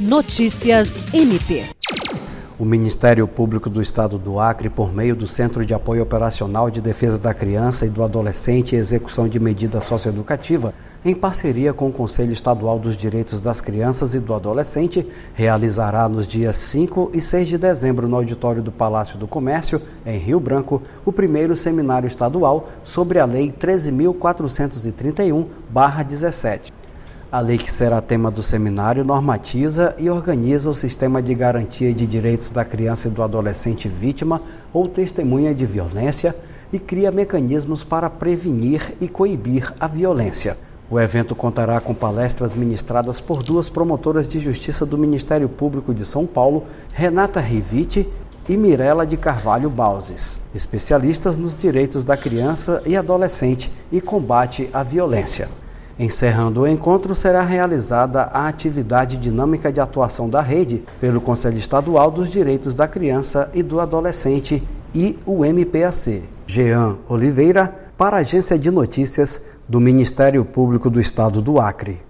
Notícias MP. O Ministério Público do Estado do Acre, por meio do Centro de Apoio Operacional de Defesa da Criança e do Adolescente e Execução de Medida Socioeducativa, em parceria com o Conselho Estadual dos Direitos das Crianças e do Adolescente, realizará nos dias 5 e 6 de dezembro no auditório do Palácio do Comércio, em Rio Branco, o primeiro seminário estadual sobre a Lei 13.431-17. A lei que será tema do seminário normatiza e organiza o sistema de garantia de direitos da criança e do adolescente vítima ou testemunha de violência e cria mecanismos para prevenir e coibir a violência. O evento contará com palestras ministradas por duas promotoras de justiça do Ministério Público de São Paulo, Renata Rivite e Mirela de Carvalho Bauses, especialistas nos direitos da criança e adolescente e combate à violência. Encerrando o encontro, será realizada a atividade dinâmica de atuação da rede pelo Conselho Estadual dos Direitos da Criança e do Adolescente e o MPAC. Jean Oliveira, para a Agência de Notícias do Ministério Público do Estado do Acre.